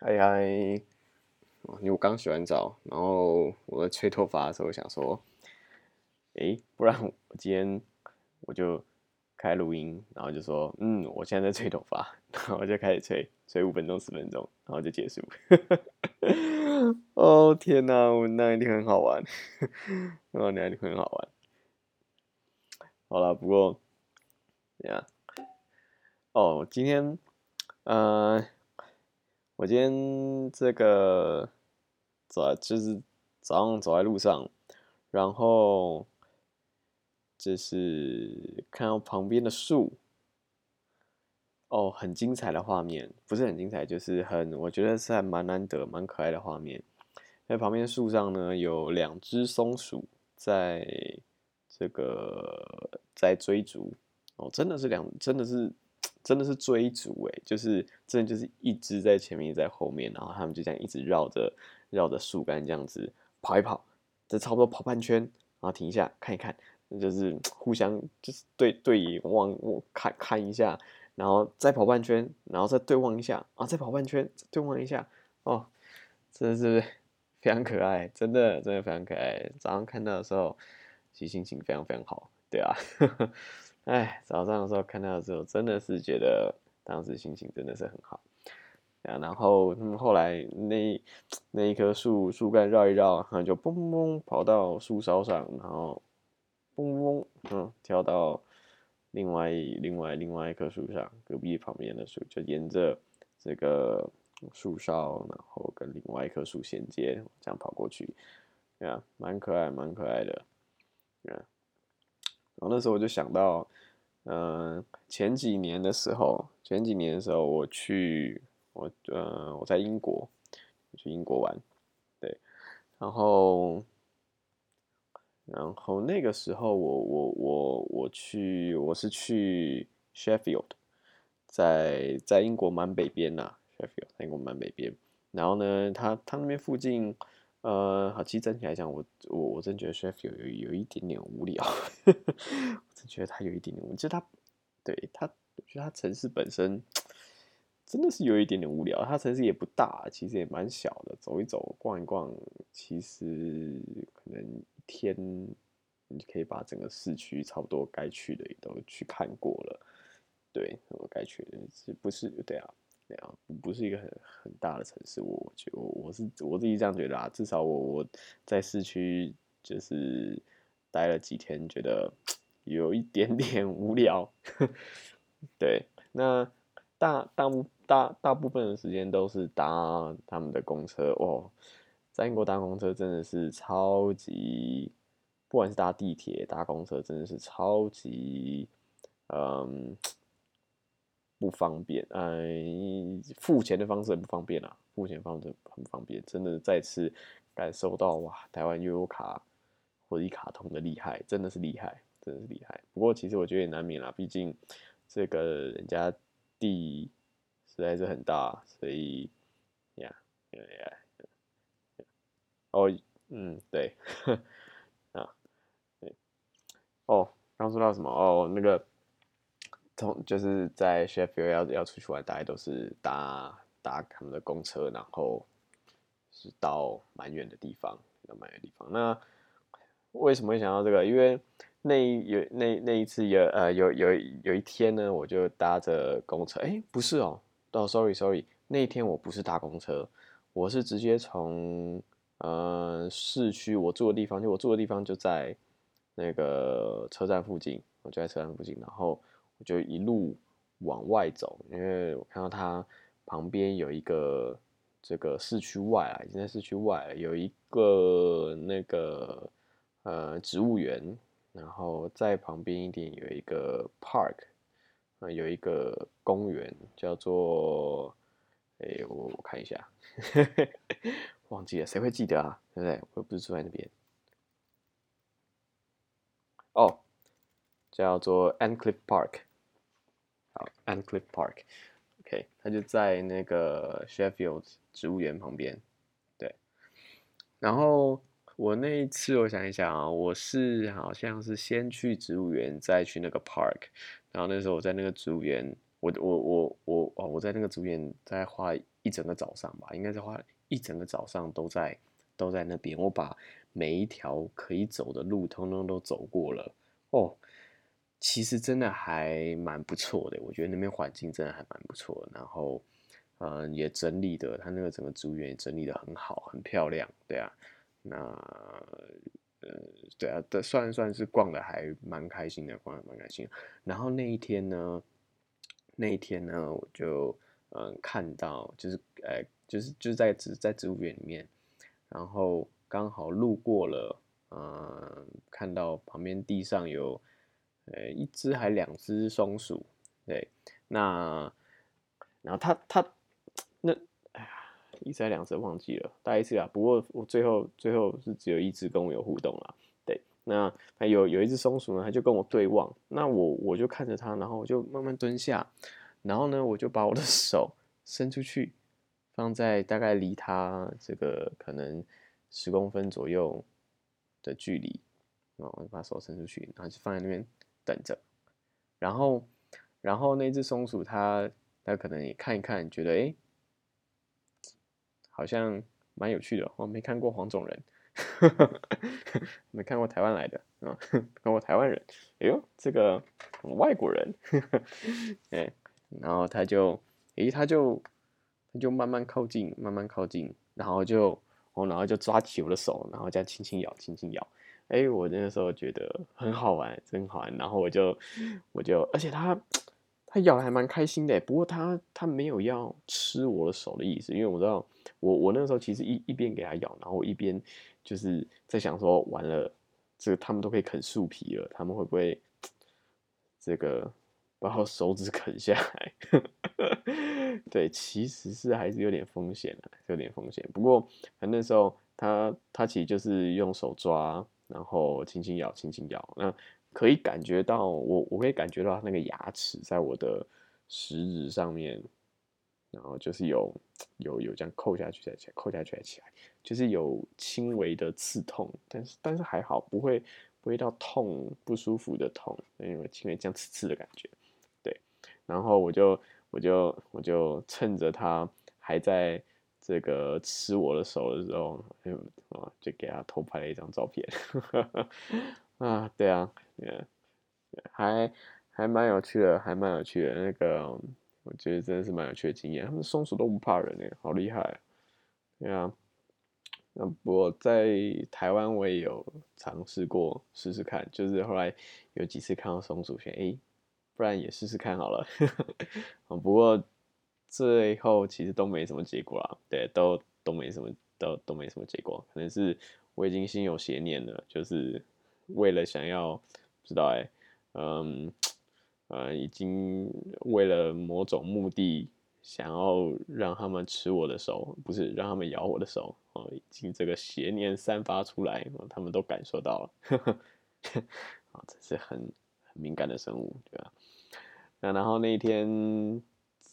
嗨嗨，因为我刚洗完澡，然后我在吹头发的时候想说，诶，不然我今天我就开录音，然后就说，嗯，我现在在吹头发，然后我就开始吹，吹五分钟、十分钟，然后就结束。哦天哪，我那一定很好玩，哦，那一定很好玩。好了，不过，呀，哦，今天，呃，我今天这个走就是早上走在路上，然后就是看到旁边的树，哦，很精彩的画面，不是很精彩，就是很，我觉得是还蛮难得、蛮可爱的画面。在旁边树上呢，有两只松鼠在。这个在追逐哦，真的是两，真的是，真的是追逐哎，就是真的就是一只在前面，在后面，然后他们就这样一直绕着绕着树干这样子跑一跑，这差不多跑半圈，然后停一下看一看，就是互相就是对对望看看一下，然后再跑半圈，然后再对望一下啊，再跑半圈对望一下哦，真的是非常可爱，真的真的非常可爱。早上看到的时候。其实心情非常非常好，对啊，哎，早上的时候看到的时候，真的是觉得当时心情真的是很好，啊，然后他们后来那那一棵树树干绕一绕，然后就嘣嘣嘣跑到树梢上，然后嘣嘣嗯跳到另外另外另外一棵树上，隔壁旁边的树就沿着这个树梢，然后跟另外一棵树衔接，这样跑过去，啊，蛮可爱蛮可爱的。啊然后那时候我就想到，嗯，前几年的时候，前几年的时候我去，我呃我在英国，去英国玩，对，然后，然后那个时候我我我我去，我是去 Sheffield，在在英国蛮北边呐，Sheffield 在英国蛮北边，然后呢，他他那边附近。呃，好，其实整体来讲，我我我真觉得 Chef 有有有一点点无聊，我真觉得它有一点点，我觉得它，对它，我觉得它城市本身真的是有一点点无聊。它城市也不大，其实也蛮小的，走一走，逛一逛，其实可能一天你可以把整个市区差不多该去的也都去看过了。对，我该去的是不是？对啊。对啊，不是一个很很大的城市，我觉我我是我自己这样觉得啊。至少我我在市区就是待了几天，觉得有一点点无聊。对，那大大部大大部分的时间都是搭他们的公车哦，在英国搭公车真的是超级，不管是搭地铁搭公车，真的是超级，嗯。不方便，哎，付钱的方式很不方便啊！付钱方式很方便，真的再次感受到哇，台湾悠游卡或者一卡通的厉害，真的是厉害，真的是厉害。不过其实我觉得也难免啦，毕竟这个人家地实在是很大，所以呀呀呀，哦，嗯，对，啊，对，哦，刚说到什么？哦，那个。从就是在 Sheffield 要要出去玩，大概都是搭搭他们的公车，然后是到蛮远的地方，到蛮远地方。那为什么会想到这个？因为那有那那一次有呃有有有一天呢，我就搭着公车，哎，不是哦，哦，sorry sorry，那一天我不是搭公车，我是直接从呃市区我住的地方，就我住的地方就在那个车站附近，我就在车站附近，然后。我就一路往外走，因为我看到它旁边有一个这个市区外啊，已经在市区外有一个那个呃植物园，然后在旁边一点有一个 park，啊有一个公园叫做，哎我我看一下，忘记了，谁会记得啊？对不对？我又不是住在那边。哦，叫做 Ancliff Park。Ancliffe Park，OK，它就在那个 Sheffield 植物园旁边。对，然后我那一次，我想一想啊，我是好像是先去植物园，再去那个 Park。然后那时候我在那个植物园，我我我我哦，我在那个植物园再花一一整个早上吧，应该是花一整个早上都在都在那边。我把每一条可以走的路通通都走过了哦。其实真的还蛮不错的，我觉得那边环境真的还蛮不错。然后，嗯，也整理的，它那个整个植物园也整理的很好，很漂亮，对啊。那，呃，对啊，的算算是逛的还蛮开心的，逛的蛮开心。然后那一天呢，那一天呢，我就嗯看到，就是呃，就是就是在植在植物园里面，然后刚好路过了，嗯，看到旁边地上有。呃，一只还两只松鼠，对，那，然后它它那，哎呀，一只还两只忘记了，大概是啊。不过我最后最后是只有一只跟我有互动了，对，那还有有一只松鼠呢，它就跟我对望，那我我就看着它，然后我就慢慢蹲下，然后呢，我就把我的 手伸出去，放在大概离它这个可能十公分左右的距离，然后我就把手伸出去，然后就放在那边。等着，然后，然后那只松鼠它它可能也看一看，觉得哎，好像蛮有趣的。我没看过黄种人，没看过台湾来的啊，看过台湾人。哎呦，这个外国人，哎，然后他就，哎，他就他就慢慢靠近，慢慢靠近，然后就，哦，然后就抓起我的手，然后这样轻轻咬，轻轻咬。哎，我那个时候觉得很好玩，真好玩。然后我就，我就，而且它，它咬的还蛮开心的。不过它，它没有要吃我的手的意思，因为我知道，我我那个时候其实一一边给它咬，然后我一边就是在想说，完了，这个他们都可以啃树皮了，他们会不会这个把我手指啃下来？对，其实是还是有点风险的，有点风险。不过那时候它，它其实就是用手抓。然后轻轻咬，轻轻咬，那可以感觉到我，我可以感觉到那个牙齿在我的食指上面，然后就是有有有这样扣下去再起来，扣下去再起来，就是有轻微的刺痛，但是但是还好，不会不会到痛不舒服的痛，因为轻微这样刺刺的感觉，对，然后我就我就我就趁着它还在。这个吃我的手的时候，就啊，就给他偷拍了一张照片，啊，对啊，还还蛮有趣的，还蛮有趣的。那个，我觉得真的是蛮有趣的经验。他们松鼠都不怕人哎，好厉害。对啊，那不过在台湾我也有尝试过试试看，就是后来有几次看到松鼠，选哎，不然也试试看好了。不过。最后其实都没什么结果啦，对，都都没什么，都都没什么结果。可能是我已经心有邪念了，就是为了想要，不知道哎，嗯，呃，已经为了某种目的，想要让他们吃我的手，不是让他们咬我的手，哦，已经这个邪念散发出来，他们都感受到了，啊，这是很很敏感的生物，对吧？那然后那一天。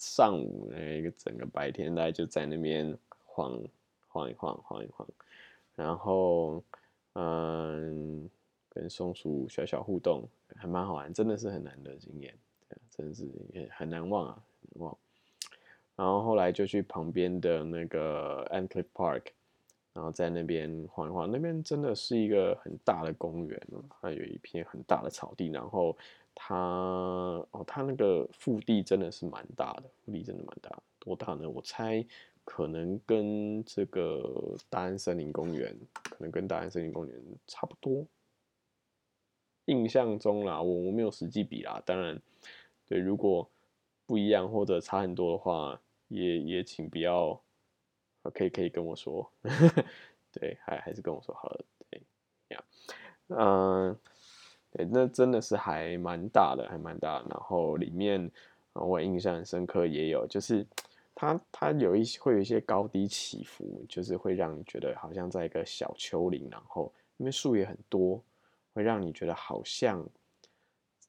上午那个整个白天，大家就在那边晃晃一晃，晃一晃，然后嗯，跟松鼠小小互动，还蛮好玩，真的是很难得经验，真的是也很难忘啊，难忘。然后后来就去旁边的那个 Antcliff Park，然后在那边晃一晃，那边真的是一个很大的公园，它有一片很大的草地，然后。它哦，它那个腹地真的是蛮大的，腹地真的蛮大，多大呢？我猜可能跟这个大安森林公园，可能跟大安森林公园差不多。印象中啦，我我没有实际比啦，当然，对，如果不一样或者差很多的话，也也请不要，可以可以跟我说，对，还还是跟我说好了，对，呀，嗯。对，那真的是还蛮大的，还蛮大。然后里面，我印象很深刻，也有就是它它有一些会有一些高低起伏，就是会让你觉得好像在一个小丘陵，然后因为树也很多，会让你觉得好像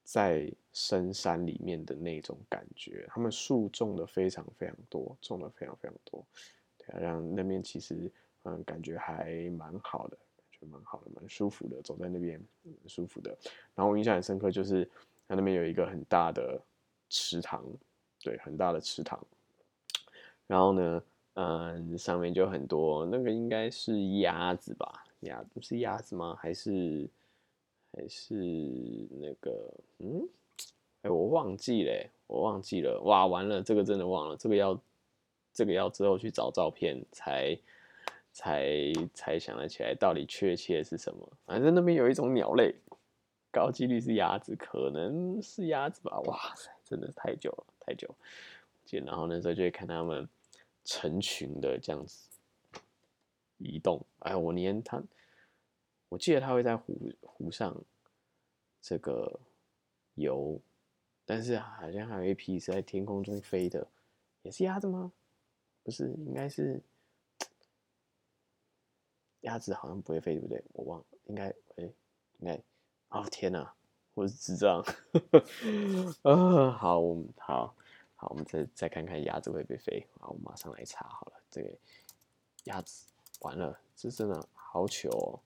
在深山里面的那种感觉。他们树种的非常非常多，种的非常非常多，对，让那边其实嗯感觉还蛮好的。蛮好，舒服的，走在那边舒服的。然后我印象很深刻，就是它那边有一个很大的池塘，对，很大的池塘。然后呢，嗯，上面就很多，那个应该是鸭子吧？鸭子是鸭子吗？还是还是那个？嗯，哎，我忘记了，我忘记了。哇，完了，这个真的忘了，这个要这个要之后去找照片才才才想得起来，到底确切是什么？反正那边有一种鸟类，高几率是鸭子，可能是鸭子吧？哇塞，真的太久了，太久。然后那时候就会看他们。成群的这样子移动，哎，我连它，我记得它会在湖湖上这个游，但是好像还有一批是在天空中飞的，也是鸭子吗？不是，应该是鸭子，好像不会飞，对不对？我忘了，应该，哎，应该，哦天哪，我是智障，啊，好，我们好。好，我们再再看看鸭子会不会飞。好，我马上来查好了。这个鸭子完了，这真的好糗哦。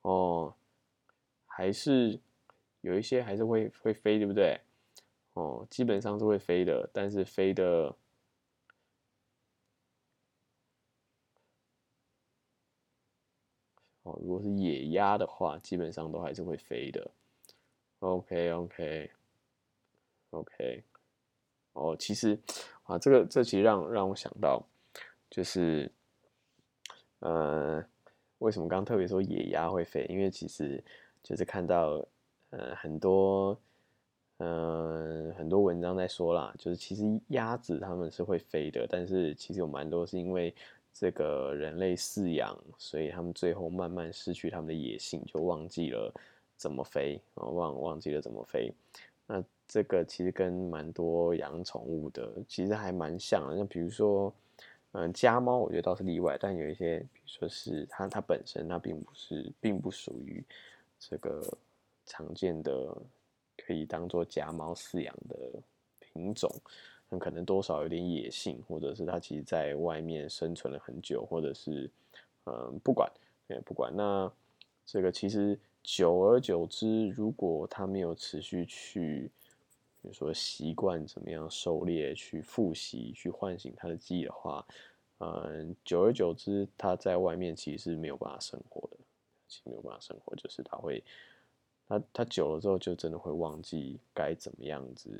哦，还是有一些还是会会飞，对不对？哦，基本上是会飞的，但是飞的。哦，如果是野鸭的话，基本上都还是会飞的。OK，OK，OK。哦，其实啊，这个这其实让让我想到，就是，呃，为什么刚刚特别说野鸭会飞？因为其实就是看到，呃，很多，嗯，很多文章在说啦，就是其实鸭子它们是会飞的，但是其实有蛮多是因为。这个人类饲养，所以他们最后慢慢失去他们的野性，就忘记了怎么飞啊，忘忘记了怎么飞。那这个其实跟蛮多养宠物的其实还蛮像的。那比如说，嗯，家猫我觉得倒是例外，但有一些，比如说是它它本身它并不是并不属于这个常见的可以当做家猫饲养的品种。很可能多少有点野性，或者是它其实在外面生存了很久，或者是，嗯，不管，也不管。那这个其实久而久之，如果它没有持续去，比如说习惯怎么样狩猎、去复习、去唤醒它的记忆的话，嗯，久而久之，它在外面其实是没有办法生活的，其实没有办法生活，就是它会，它它久了之后就真的会忘记该怎么样子。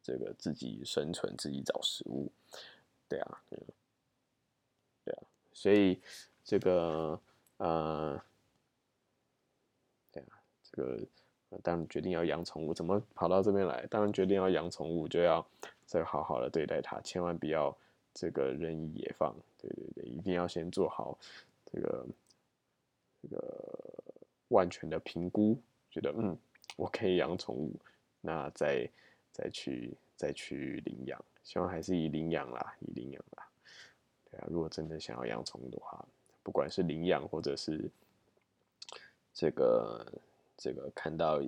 这个自己生存，自己找食物，对啊，对啊，所以这个呃，对啊，这个当然决定要养宠物，怎么跑到这边来？当然决定要养宠物，就要再好好的对待它，千万不要这个任意野放。对对对，一定要先做好这个这个万全的评估，觉得嗯，我可以养宠物，那再。再去再去领养，希望还是以领养啦，以领养啦。对啊，如果真的想要养宠物的话，不管是领养或者是这个这个看到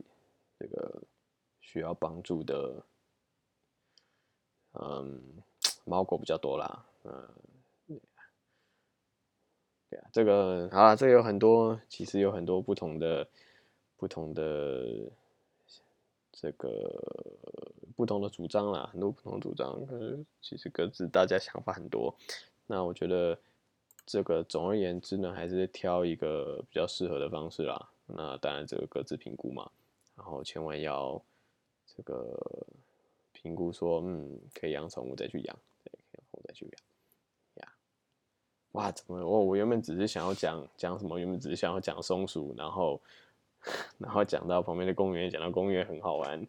这个需要帮助的，嗯，猫狗比较多啦，嗯，对啊，这个好了，这有很多，其实有很多不同的不同的这个。不同的主张啦，很多不同的主张，可是其实各自大家想法很多。那我觉得这个总而言之呢，还是挑一个比较适合的方式啦。那当然这个各自评估嘛，然后千万要这个评估说，嗯，可以养宠物再去养，对，可以养宠物再去养。哇，怎么我我原本只是想要讲讲什么，原本只是想要讲松鼠，然后。然后讲到旁边的公园，讲到公园很好玩，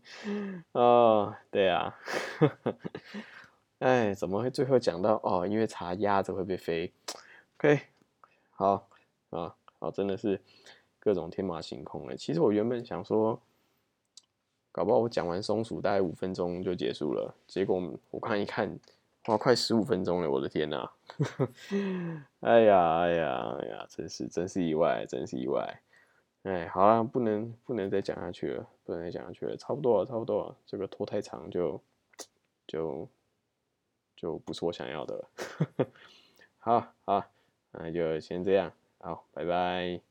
哦，对啊，哎，怎么会最后讲到哦？因为查鸭子会不会飞？OK，好啊，好，真的是各种天马行空了。其实我原本想说，搞不好我讲完松鼠大概五分钟就结束了，结果我看一看，哇，快十五分钟了，我的天哪！哎呀，哎呀，哎呀，真是真是意外，真是意外。哎，好了，不能不能再讲下去了，不能再讲下去了，差不多了，差不多了，这个拖太长就就就不是我想要的了。好好，那就先这样，好，拜拜。